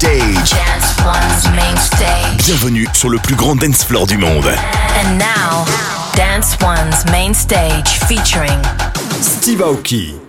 Dance One's main stage. Bienvenue sur le plus grand dance floor du monde. And now, Dance One's main stage featuring Steve Aoki.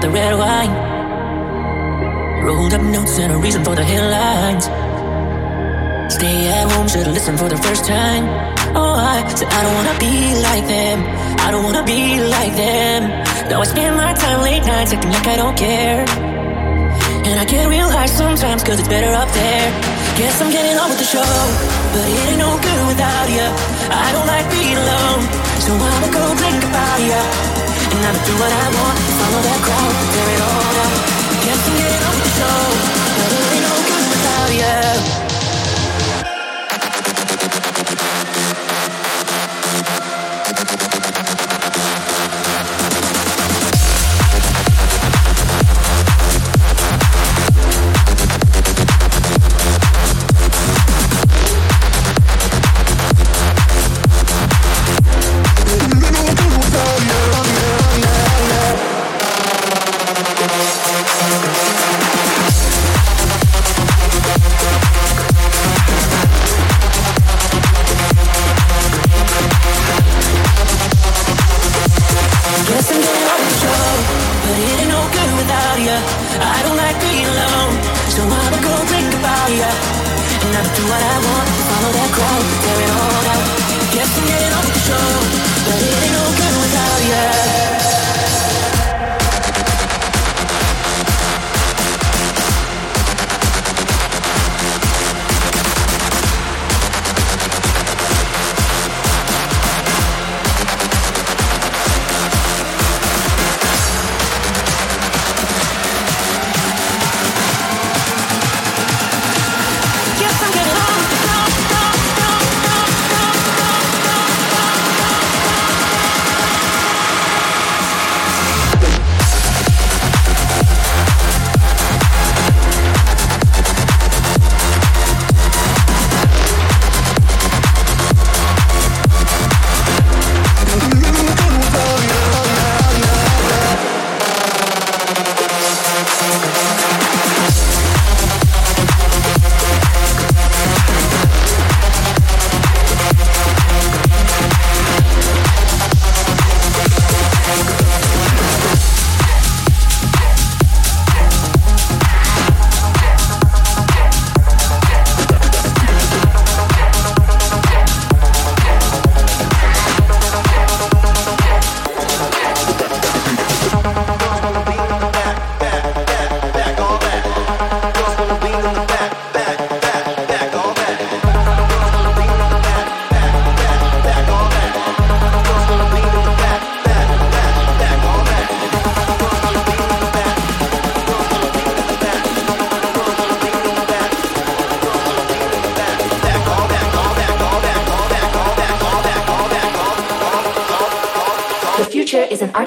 the red wine. Rolled up notes and a reason for the headlines. Stay at home, should've listened for the first time. Oh, I said I don't wanna be like them. I don't wanna be like them. Now I spend my time late nights acting like I don't care. And I get real high sometimes, cause it's better up there. Guess I'm getting on with the show, but it ain't no good without ya. I don't like being alone, so I'ma go think about ya. Never do what I want, follow that tear it all down. Can't forget no good without you.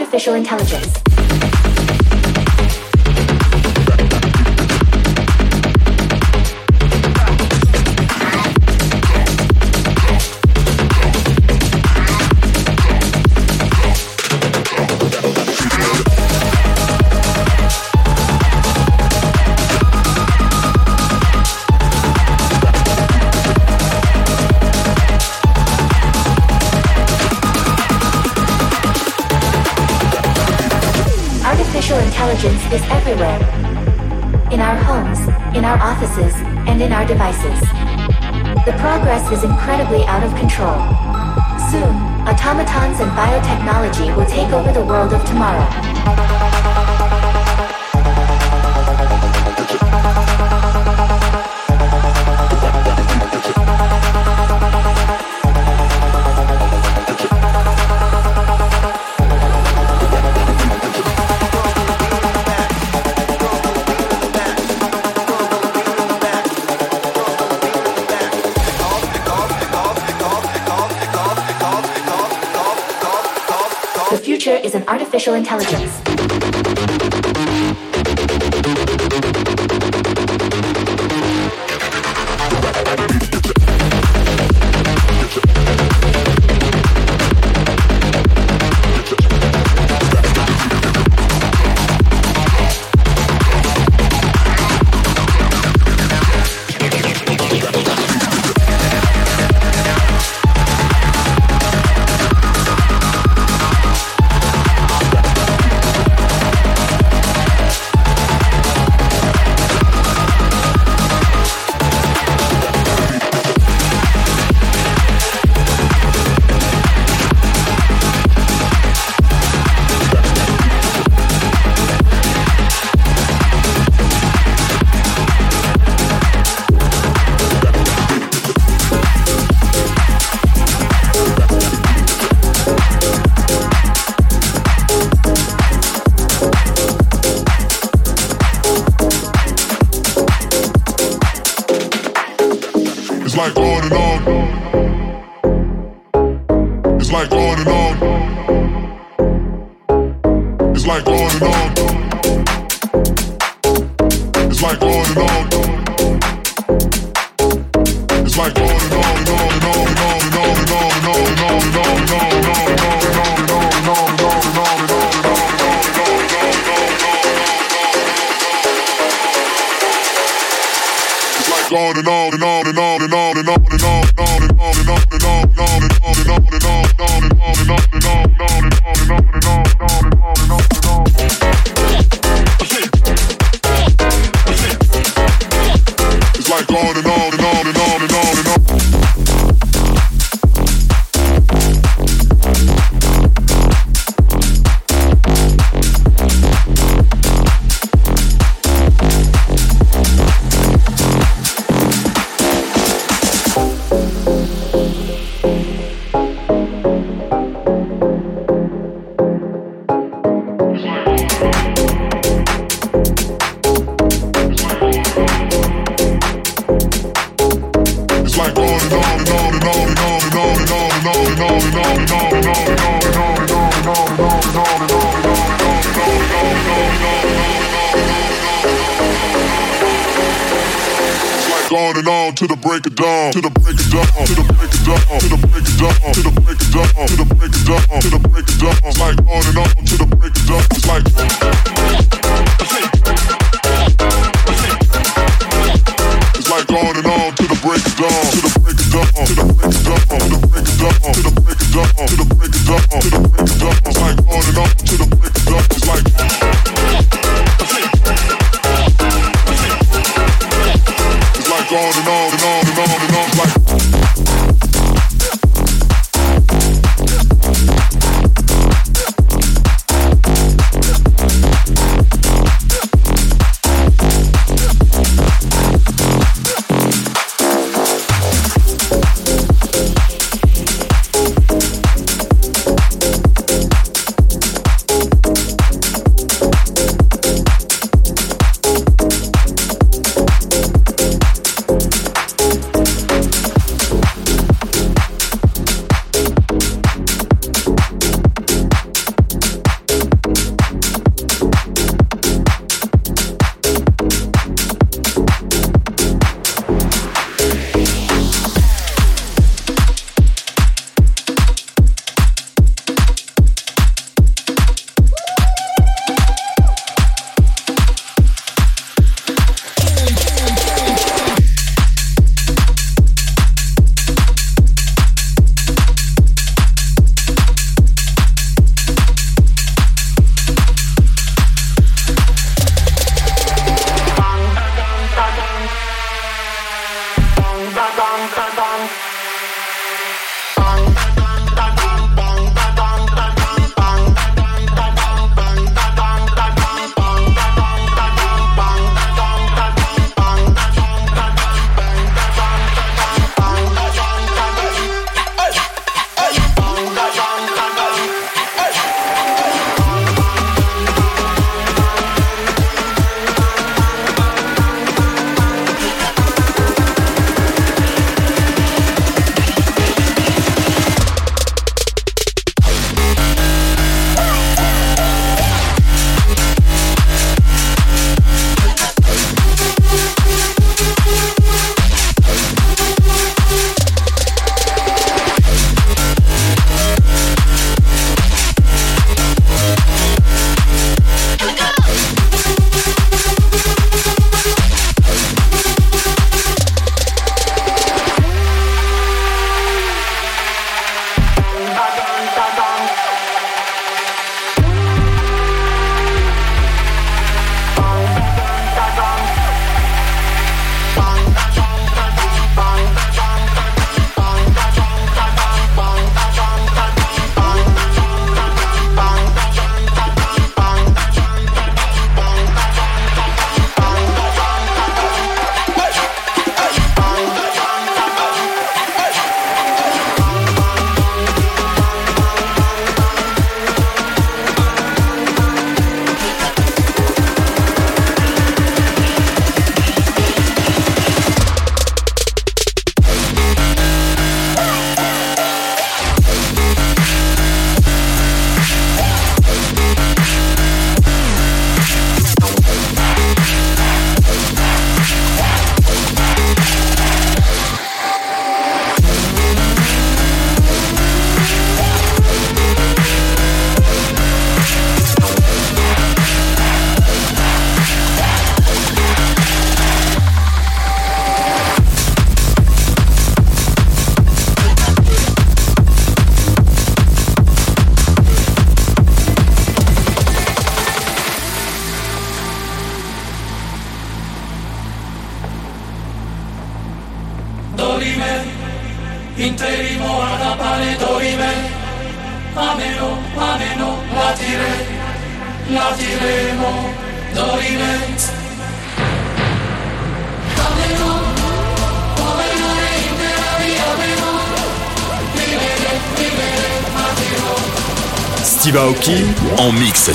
artificial intelligence. intelligence is everywhere. In our homes, in our offices, and in our devices. The progress is incredibly out of control. Soon, automatons and biotechnology will take over the world of tomorrow. Artificial intelligence. Break of dawn,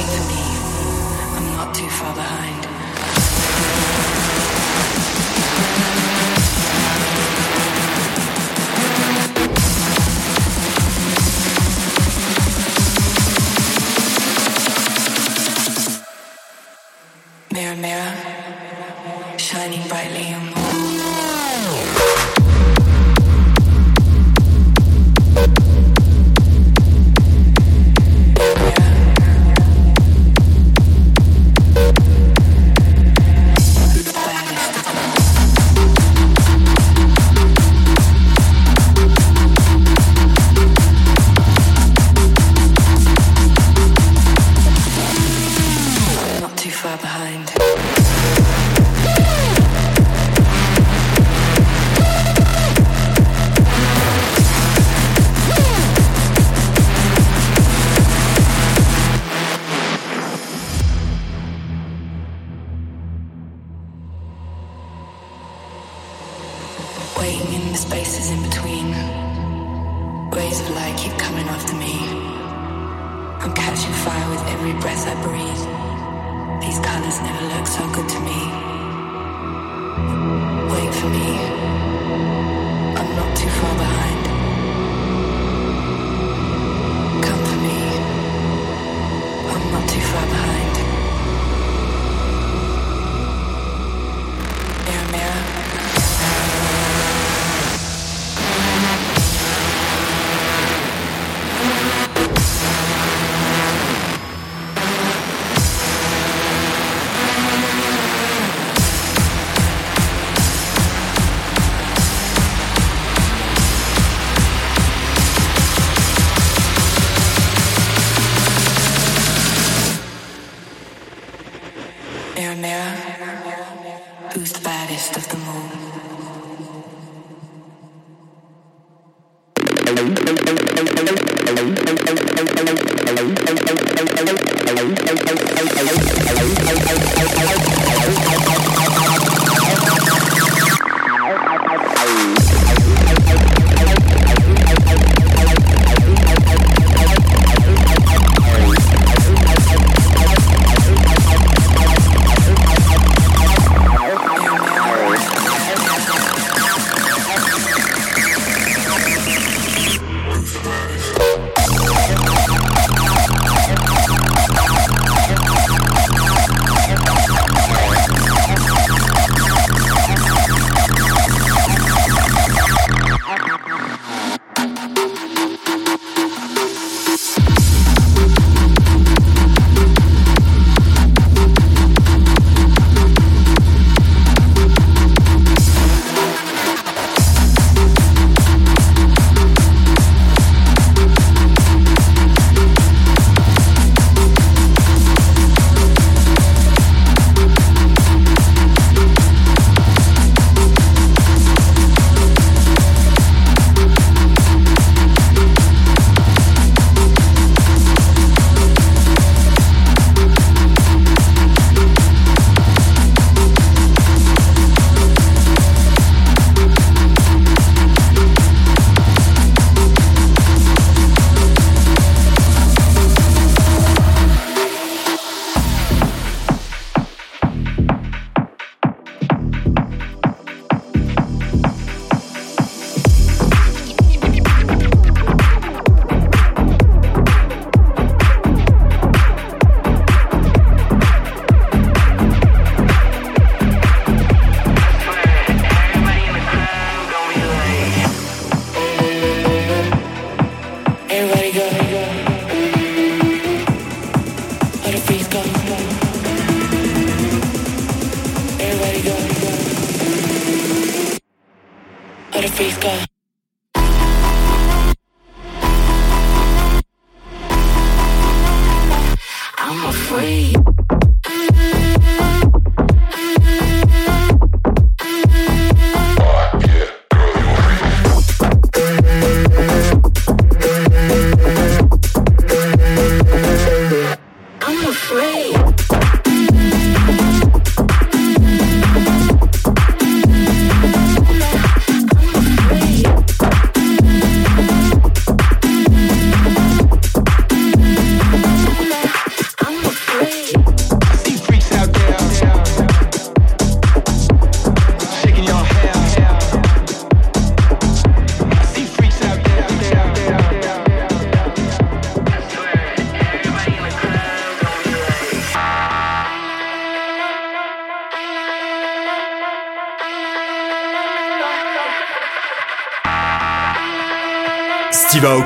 Hello.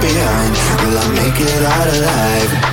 Behind. Will I make it out alive?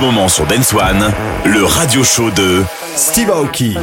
Moment sur Dance One, le radio show de Steve Aoki.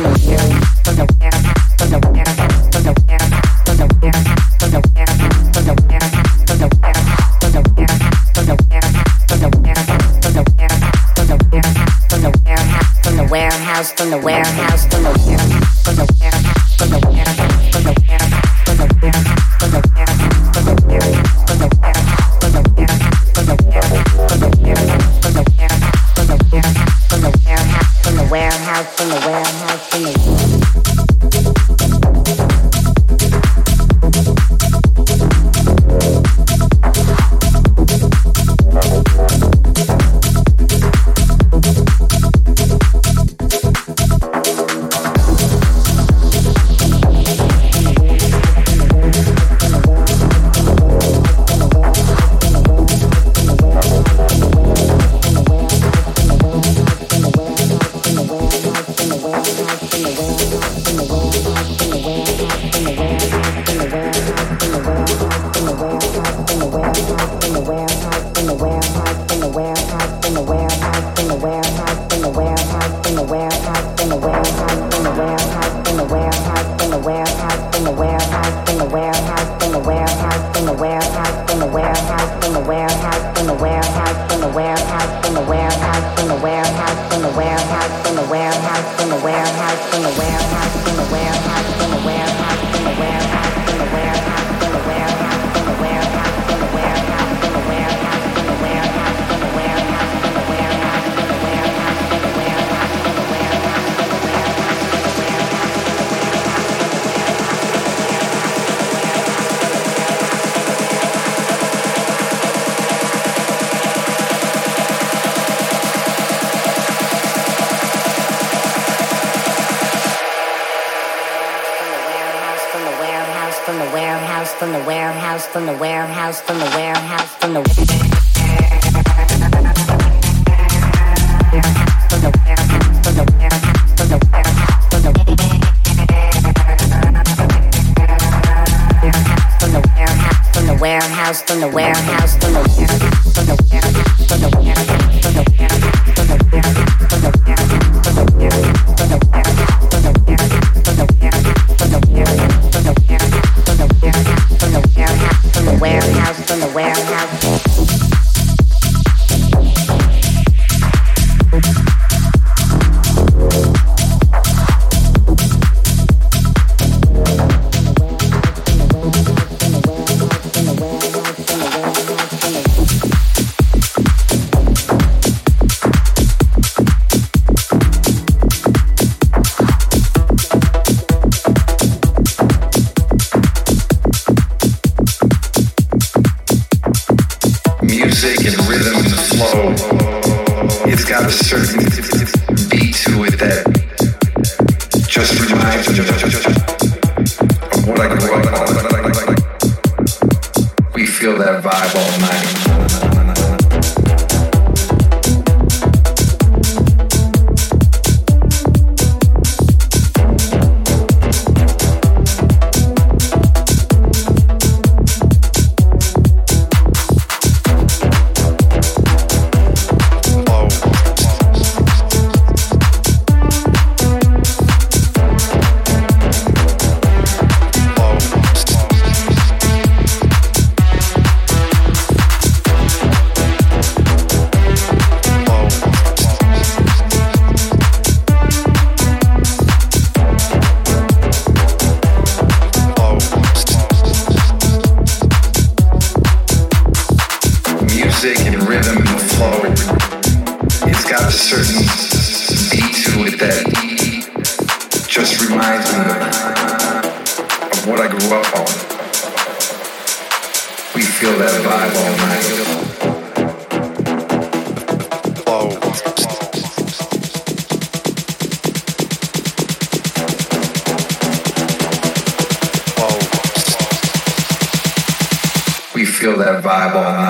warehouse, from the warehouse, from the warehouse, from the warehouse, from the warehouse, from the warehouse, from the warehouse, from the warehouse. warehouse from the warehouse from the warehouse vibe on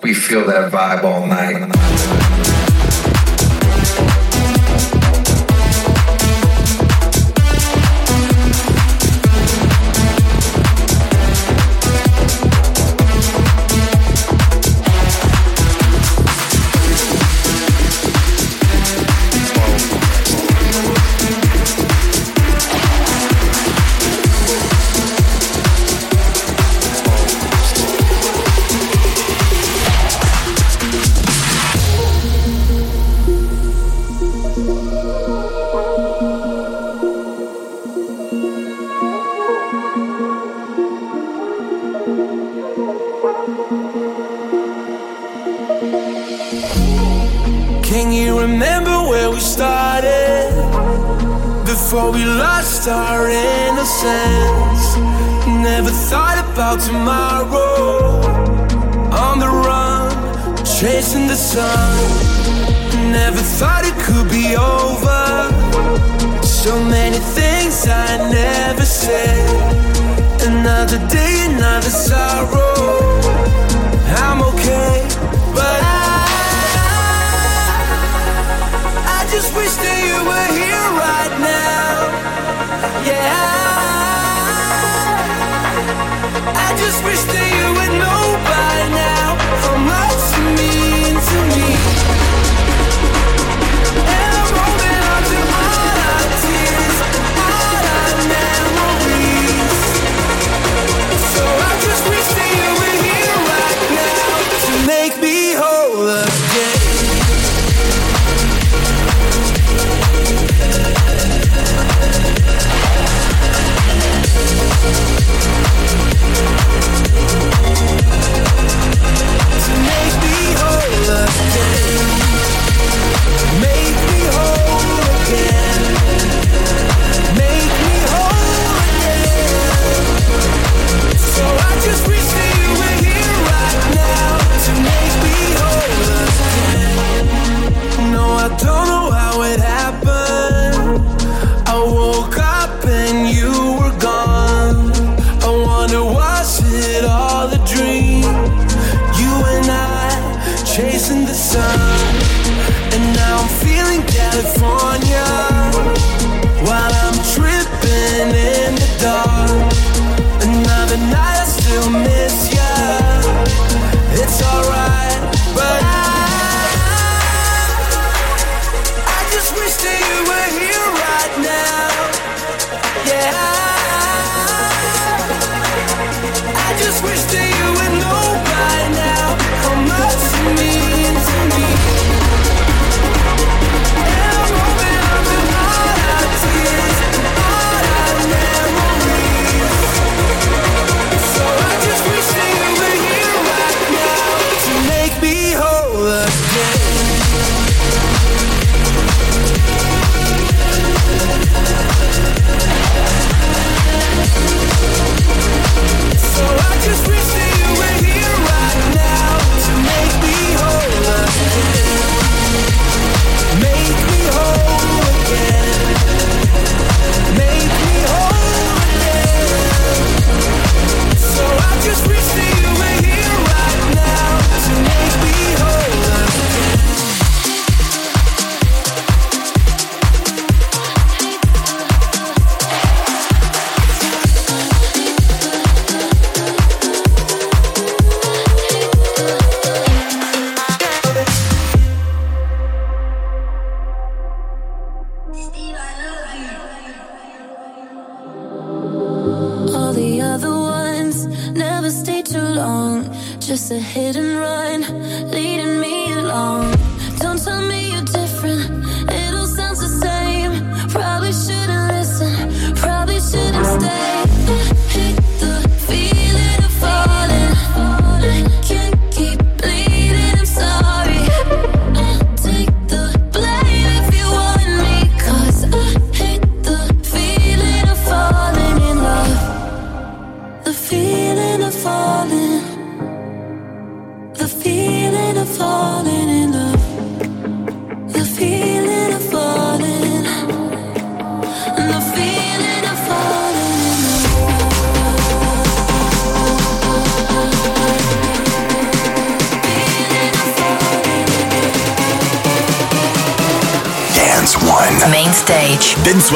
We feel that vibe all night.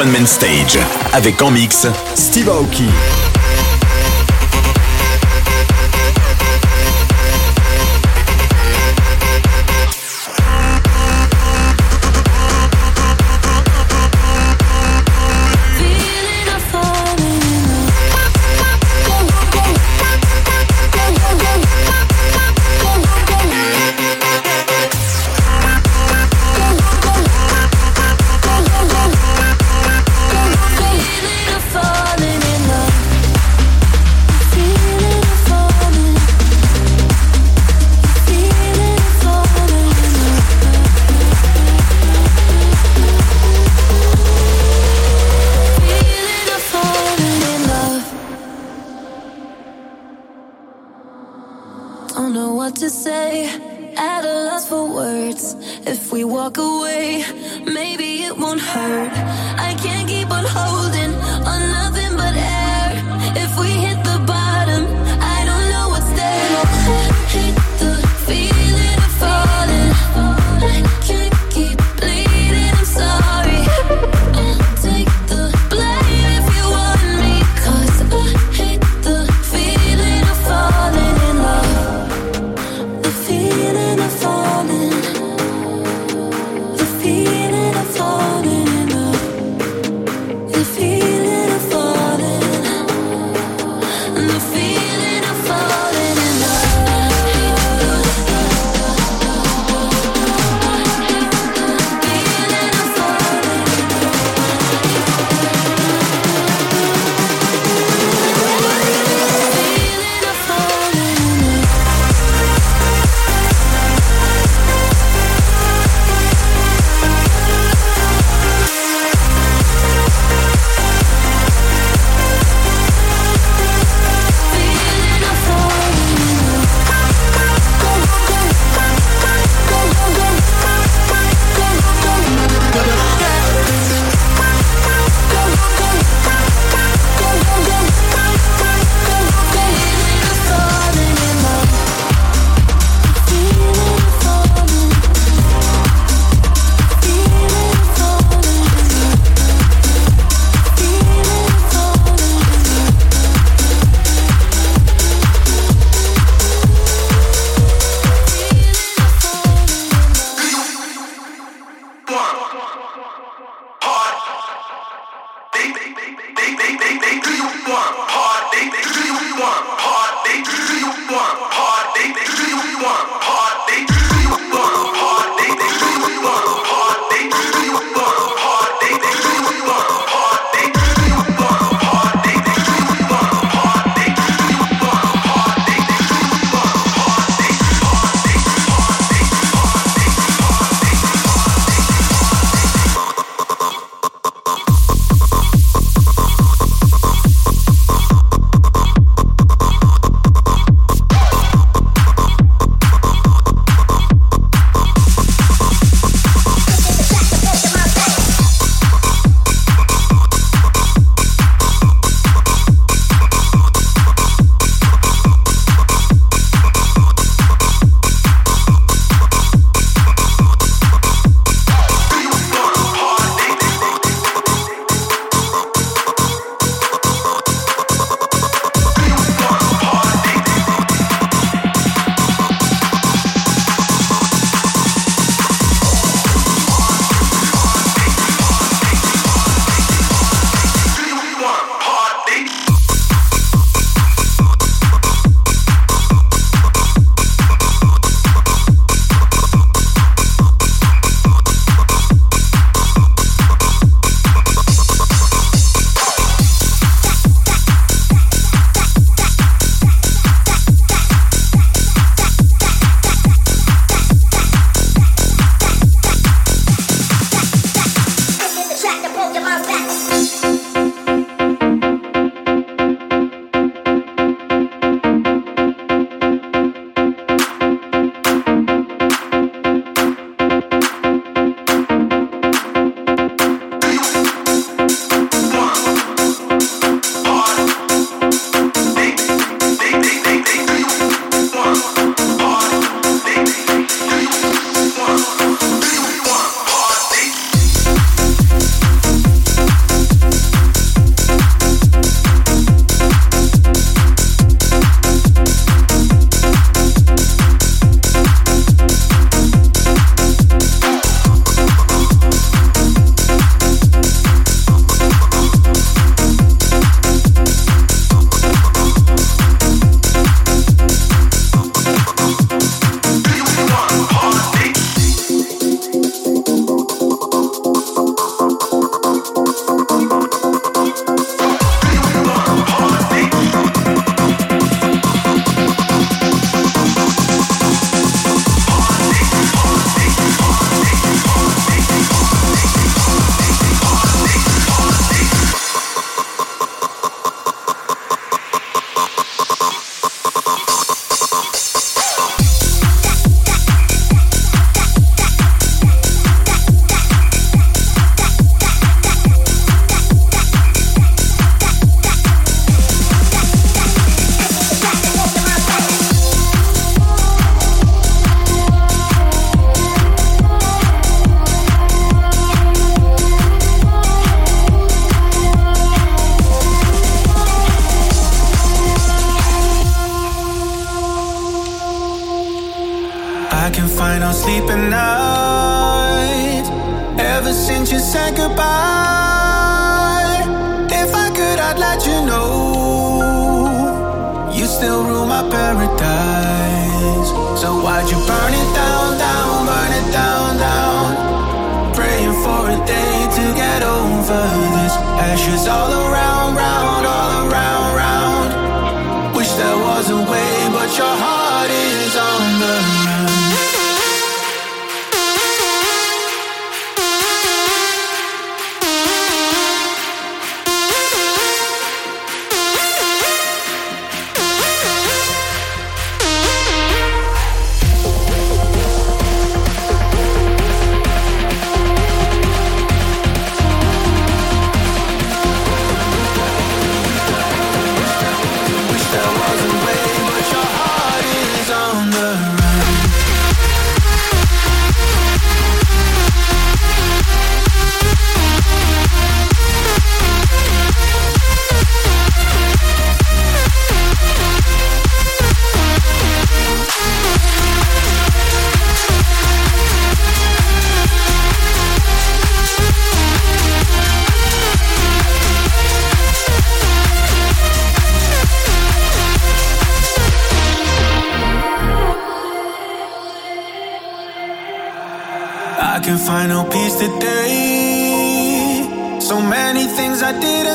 One Man Stage avec en mix Steve Aoki. walk away, maybe it won't hurt.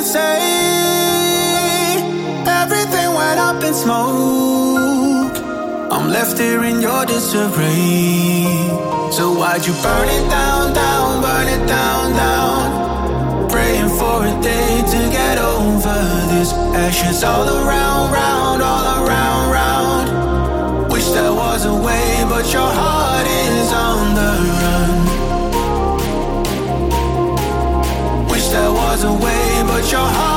Say. Everything went up in smoke. I'm left here in your disarray. So why'd you burn it down, down, burn it down, down? Praying for a day to get over this. Ashes all around, round, all around, round. Wish there was a way, but your heart is on the run. Wish there was a way, but your heart